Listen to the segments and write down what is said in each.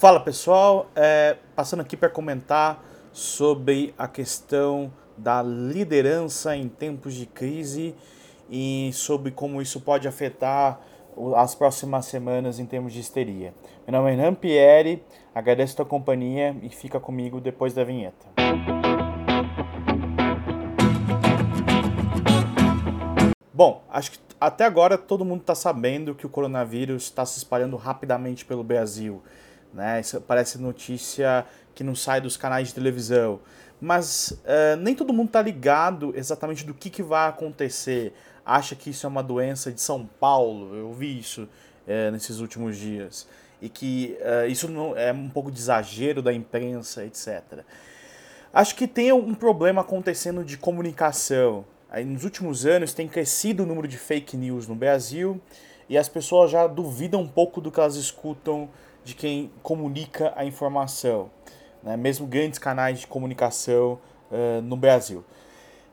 Fala pessoal, é, passando aqui para comentar sobre a questão da liderança em tempos de crise e sobre como isso pode afetar as próximas semanas em termos de histeria. Meu nome é Renan Pierre, agradeço a tua companhia e fica comigo depois da vinheta. Bom, acho que até agora todo mundo está sabendo que o coronavírus está se espalhando rapidamente pelo Brasil. Né? Isso parece notícia que não sai dos canais de televisão. Mas uh, nem todo mundo está ligado exatamente do que, que vai acontecer. Acha que isso é uma doença de São Paulo. Eu vi isso uh, nesses últimos dias. E que uh, isso não, é um pouco de exagero da imprensa, etc. Acho que tem um problema acontecendo de comunicação. Aí, nos últimos anos tem crescido o número de fake news no Brasil e as pessoas já duvidam um pouco do que elas escutam de quem comunica a informação, né? mesmo grandes canais de comunicação uh, no Brasil.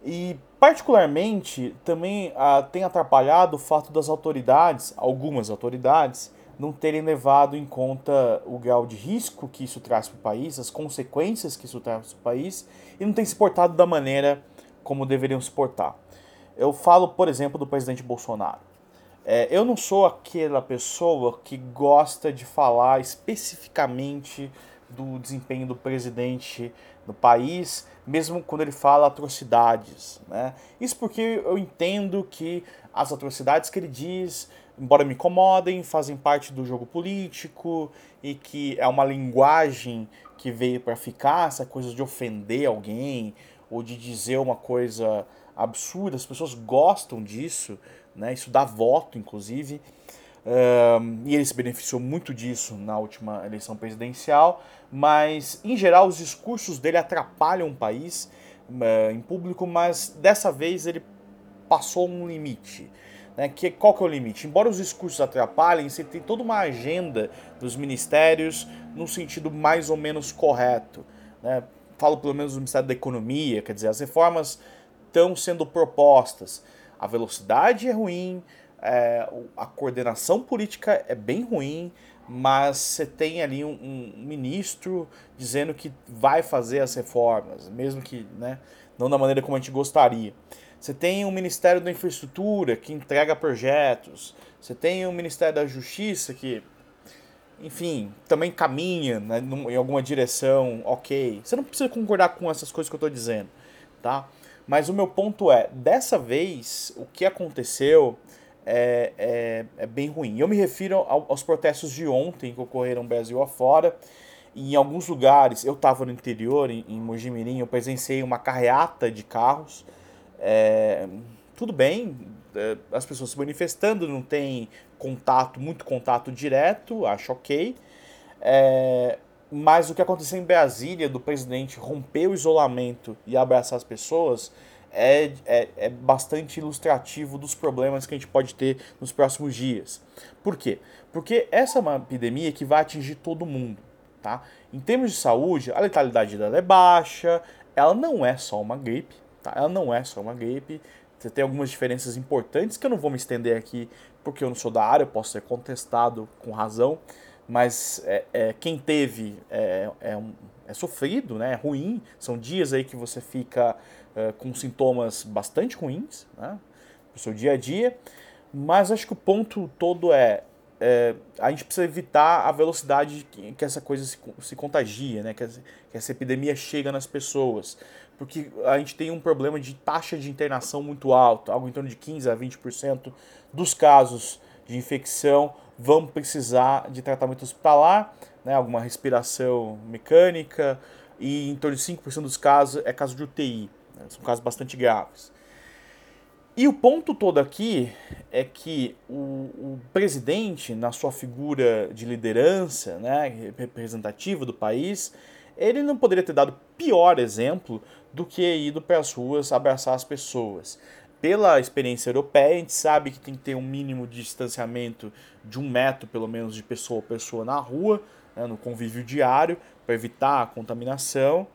E, particularmente, também uh, tem atrapalhado o fato das autoridades, algumas autoridades, não terem levado em conta o grau de risco que isso traz para o país, as consequências que isso traz para o país, e não tem se portado da maneira como deveriam se portar. Eu falo, por exemplo, do presidente Bolsonaro. É, eu não sou aquela pessoa que gosta de falar especificamente do desempenho do presidente no país, mesmo quando ele fala atrocidades. Né? Isso porque eu entendo que as atrocidades que ele diz, embora me incomodem, fazem parte do jogo político e que é uma linguagem que veio para ficar, essa coisa de ofender alguém ou de dizer uma coisa absurda, as pessoas gostam disso né? Isso dá voto, inclusive. E ele se beneficiou muito disso na última eleição presidencial, mas em geral os discursos dele atrapalham o país uh, em público, mas dessa vez ele passou um limite. Né? Que, qual que é o limite? Embora os discursos atrapalhem, você tem toda uma agenda dos ministérios no sentido mais ou menos correto. Né? Falo pelo menos do Ministério da Economia, quer dizer, as reformas estão sendo propostas a velocidade é ruim, é, a coordenação política é bem ruim, mas você tem ali um, um, ministro dizendo que vai fazer as reformas, mesmo que né, não da maneira como a gente gostaria. Você tem um Ministério da Infraestrutura que entrega projetos. Você tem um Ministério da Justiça que, enfim, também caminha né, em alguma direção ok. Você não precisa concordar com essas coisas que eu estou dizendo, tá? Mas o meu ponto é, dessa vez, o que aconteceu é, é, é bem ruim. Eu me refiro aos protestos de ontem que ocorreram Brasil afora. E em alguns lugares, eu estava no interior, em, em Mojimirim, eu presenciei uma carreata de carros. É, tudo bem, é, as pessoas se manifestando, não tem contato, muito contato direto, acho ok. É, mas o que aconteceu em Brasília, do presidente romper o isolamento e abraçar as pessoas, é, é, é, bastante ilustrativo dos problemas que a gente pode ter nos próximos dias. Por quê? Porque essa é uma epidemia que vai atingir todo mundo. Tá? Em termos de saúde, a letalidade dela é baixa, ela não é só uma gripe, tá? ela não é só uma gripe. Você tem algumas diferenças importantes que eu não vou me estender aqui porque eu não sou da área, eu posso ser contestado com razão mas é, é, quem teve é, é, um, é, sofrido, né, é ruim. São dias aí que você fica é, com sintomas bastante ruins né, o seu dia a dia. Mas acho que o ponto todo é, é a gente precisa evitar a velocidade que, que essa coisa se, se contagia, né, que, essa, que essa epidemia chega nas pessoas. Porque a gente tem um problema de taxa de internação muito alta, algo em torno de 15 a 20% dos casos de infecção vão precisar de tratamento hospitalar, né, alguma respiração mecânica, e em torno de 5% dos casos é caso de UTI. Né, são casos bastante graves. E o ponto todo aqui é que o, o, presidente, na sua figura de liderança, né, representativa do país, ele não poderia ter dado pior exemplo do que ido para as ruas abraçar as pessoas pela experiência europeia, a gente sabe que tem que ter um mínimo de distanciamento de um metro, pelo menos, de pessoa a pessoa na rua, né, no convívio diário, para evitar a contaminação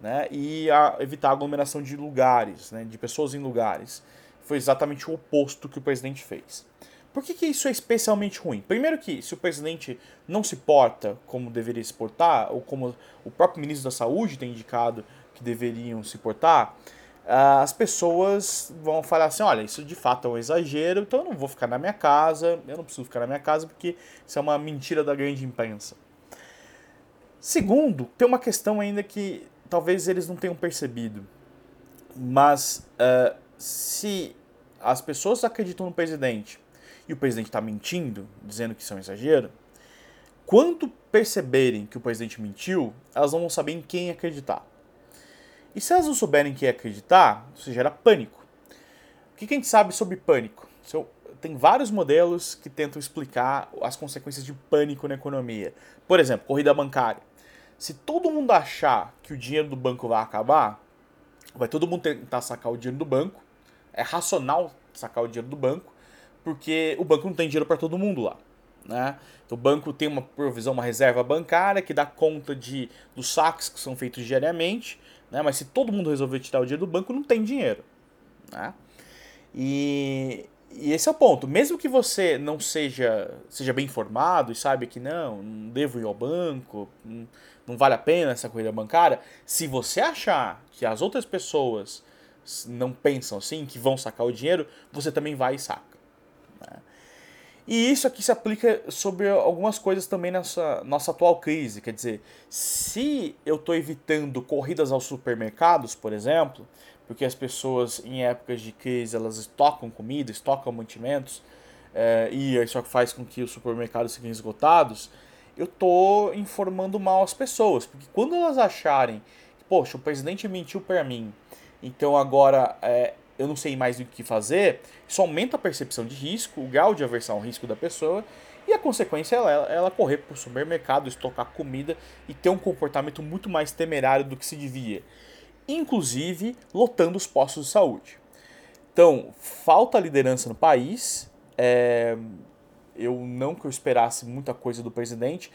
né, e a, evitar a aglomeração de lugares, né, de pessoas em lugares. Foi exatamente o oposto que o presidente fez. Por que, que isso é especialmente ruim? Primeiro que se o presidente não se porta como deveria se portar, ou como o próprio ministro da Saúde tem indicado que deveriam se portar, ah, as pessoas vão falar assim, olha, isso de fato é um exagero, então eu não vou ficar na minha casa, eu não preciso ficar na minha casa porque isso é uma mentira da grande imprensa. Segundo, tem uma questão ainda que talvez eles não tenham percebido, mas uh, se as pessoas acreditam no presidente e o presidente está mentindo, dizendo que isso é exagero, quando perceberem que o presidente mentiu, elas não vão saber em quem acreditar. E se elas não souberem quem acreditar, isso gera pânico. O que a gente sabe sobre pânico? Tem vários modelos que tentam explicar as consequências de pânico na economia. Por exemplo, corrida bancária. Se todo mundo achar que o dinheiro do banco vai acabar, vai todo mundo tentar sacar o dinheiro do banco. É racional sacar o dinheiro do banco, porque o banco não tem dinheiro para todo mundo lá. Né? Então, o banco tem uma provisão, uma reserva bancária que dá conta de, dos saques que são feitos diariamente, né? mas se todo mundo resolver tirar o dinheiro do banco, não tem dinheiro. Né? E, e esse é o ponto. Mesmo que você não seja, seja bem informado e saiba que não, não devo ir ao banco, não, não vale a pena essa corrida bancária, se você achar que as outras pessoas não pensam assim, que vão sacar o dinheiro, você também vai e saca. Né? E isso aqui se aplica sobre algumas coisas também nessa nossa atual crise. Quer dizer, se eu estou evitando corridas aos supermercados, por exemplo, porque as pessoas em épocas de crise elas estocam comida, estocam mantimentos, é, e isso faz com que os supermercados fiquem esgotados, eu estou informando mal as pessoas. Porque quando elas acharem poxa, o presidente mentiu para mim, então agora é, eu não sei mais o que fazer, isso aumenta a percepção de risco, o grau de aversão ao risco da pessoa, e a consequência é ela, ela correr para o supermercado, estocar comida e ter um comportamento muito mais temerário do que se devia, inclusive lotando os postos de saúde. Então, falta liderança no país, é, eu não que eu esperasse muita coisa do presidente,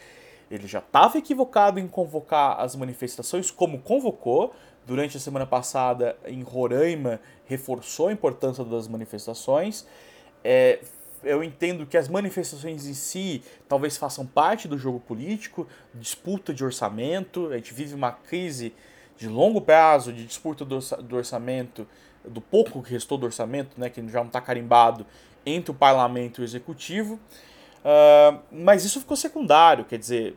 ele já estava equivocado em convocar as manifestações como convocou, durante a semana passada em Roraima reforçou a importância das manifestações. É, eu entendo que as manifestações em si talvez façam parte do jogo político, disputa de orçamento. A gente vive uma crise de longo prazo, de disputa do orçamento, do pouco que restou do orçamento, né, que já não está carimbado entre o parlamento e o executivo. Uh, mas isso ficou secundário, quer dizer,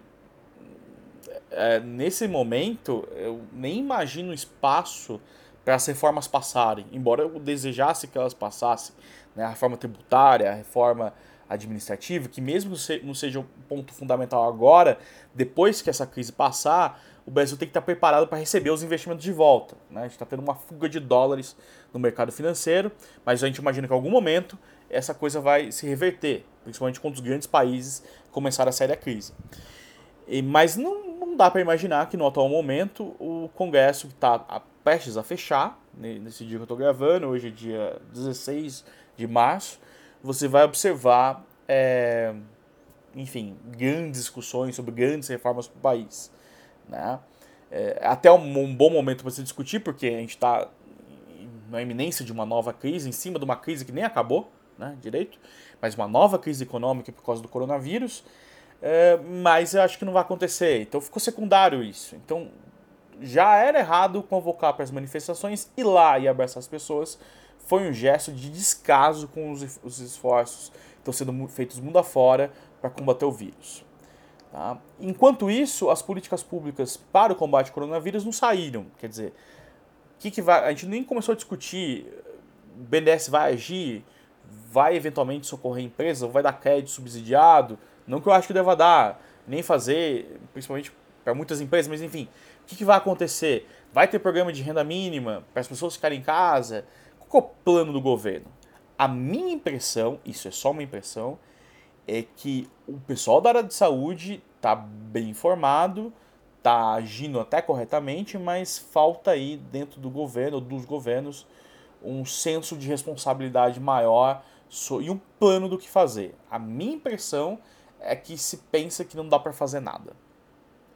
é, nesse momento, eu nem imagino espaço para as reformas passarem, embora eu desejasse que elas passassem. Né? A reforma tributária, a reforma administrativa, que mesmo não seja um ponto fundamental agora, depois que essa crise passar, o Brasil tem que estar preparado para receber os investimentos de volta. Né? A gente está tendo uma fuga de dólares no mercado financeiro, mas a gente imagina que em algum momento essa coisa vai se reverter, principalmente quando os grandes países começarem a sair da crise. E, mas não, não dá para imaginar que no atual momento o Congresso que está prestes a fechar, nesse dia que eu estou gravando, hoje é dia 16 de março, você vai observar, é, enfim, grandes discussões sobre grandes reformas para o país. Né? É, até um, bom momento para se discutir, porque a gente está na iminência de uma nova crise, em cima de uma crise que nem acabou né, direito, mas uma nova crise econômica por causa do coronavírus. É, mas eu acho que não vai acontecer. Então ficou secundário isso. Então já era errado convocar para as manifestações, ir lá e abraçar as pessoas. Foi um gesto de descaso com os, os esforços que estão sendo feitos mundo afora para combater o vírus. Tá? Enquanto isso, as políticas públicas para o combate ao coronavírus não saíram. Quer dizer, que que vai, a gente nem começou a discutir o BNDES vai agir, vai eventualmente socorrer empresas, vai dar crédito subsidiado, não que eu acho que deva dar, nem fazer, principalmente para muitas empresas, mas enfim, o que, que, vai acontecer? Vai ter programa de renda mínima para as pessoas ficarem em casa? Qual é o plano do governo? A minha impressão, isso é só uma impressão, é que o pessoal da área de saúde está bem informado, está agindo até corretamente, mas falta aí dentro do governo, dos governos, um senso de responsabilidade maior e um plano do que fazer. A minha impressão é que se pensa que não dá para fazer nada.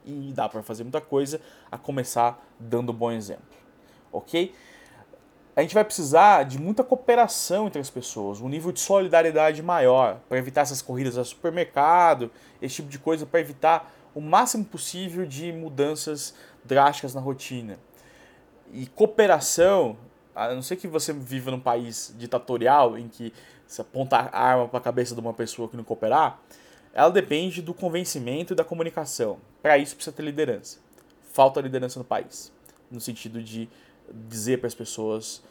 E dá para fazer muita coisa, a começar dando bom exemplo. Ok? a gente vai precisar de muita cooperação entre as pessoas, um nível de solidariedade maior, para evitar essas corridas ao supermercado, esse tipo de coisa, para evitar o máximo possível de mudanças drásticas na rotina. E cooperação, a não ser que você viva num país ditatorial em que você aponta a arma para a cabeça de uma pessoa que não cooperar, ela depende do convencimento e da comunicação. Para isso precisa ter liderança. Falta liderança no país, no sentido de dizer para as pessoas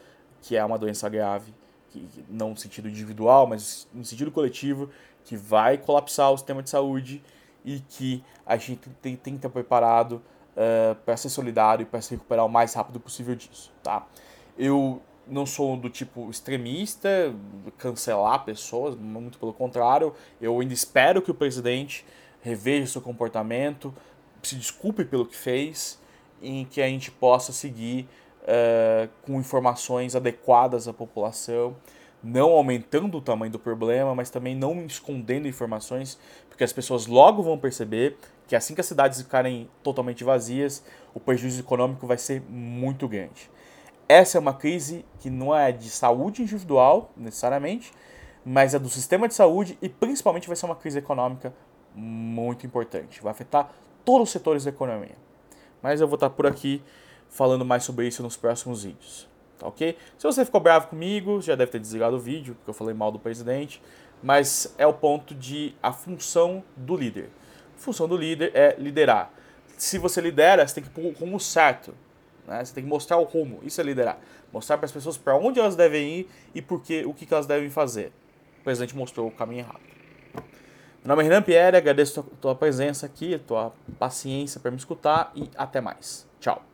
que é uma doença grave, que, não no sentido individual, mas no sentido coletivo, que vai colapsar o sistema de saúde e que a gente tem, tem que estar preparado uh, eh, para ser solidário e para se recuperar o mais rápido possível disso, tá? Eu não sou do tipo extremista, cancelar pessoas, muito pelo contrário, eu ainda espero que o presidente reveja seu comportamento, se desculpe pelo que fez, em que a gente possa seguir uh, com informações adequadas à população, não aumentando o tamanho do problema, mas também não escondendo informações, porque as pessoas logo vão perceber que assim que as cidades ficarem totalmente vazias, o prejuízo econômico vai ser muito grande. Essa é uma crise que não é de saúde individual, necessariamente, mas é do sistema de saúde e principalmente vai ser uma crise econômica muito importante. Vai afetar todos os setores da economia. Mas eu vou estar por aqui falando mais sobre isso nos próximos vídeos. Tá ok? Se você ficou bravo comigo, já deve ter desligado o vídeo, porque eu falei mal do presidente. Mas é o ponto de a função do líder. A função do líder é liderar. Se você lidera, você tem que pôr o rumo certo. Né? Você tem que mostrar o rumo. Isso é liderar. Mostrar para as pessoas para onde elas devem ir e por que, o que elas devem fazer. O presidente mostrou o caminho errado. Meu nome é Renan Pierre, agradeço a tua presença aqui, a tua paciência para me escutar e até mais. Tchau.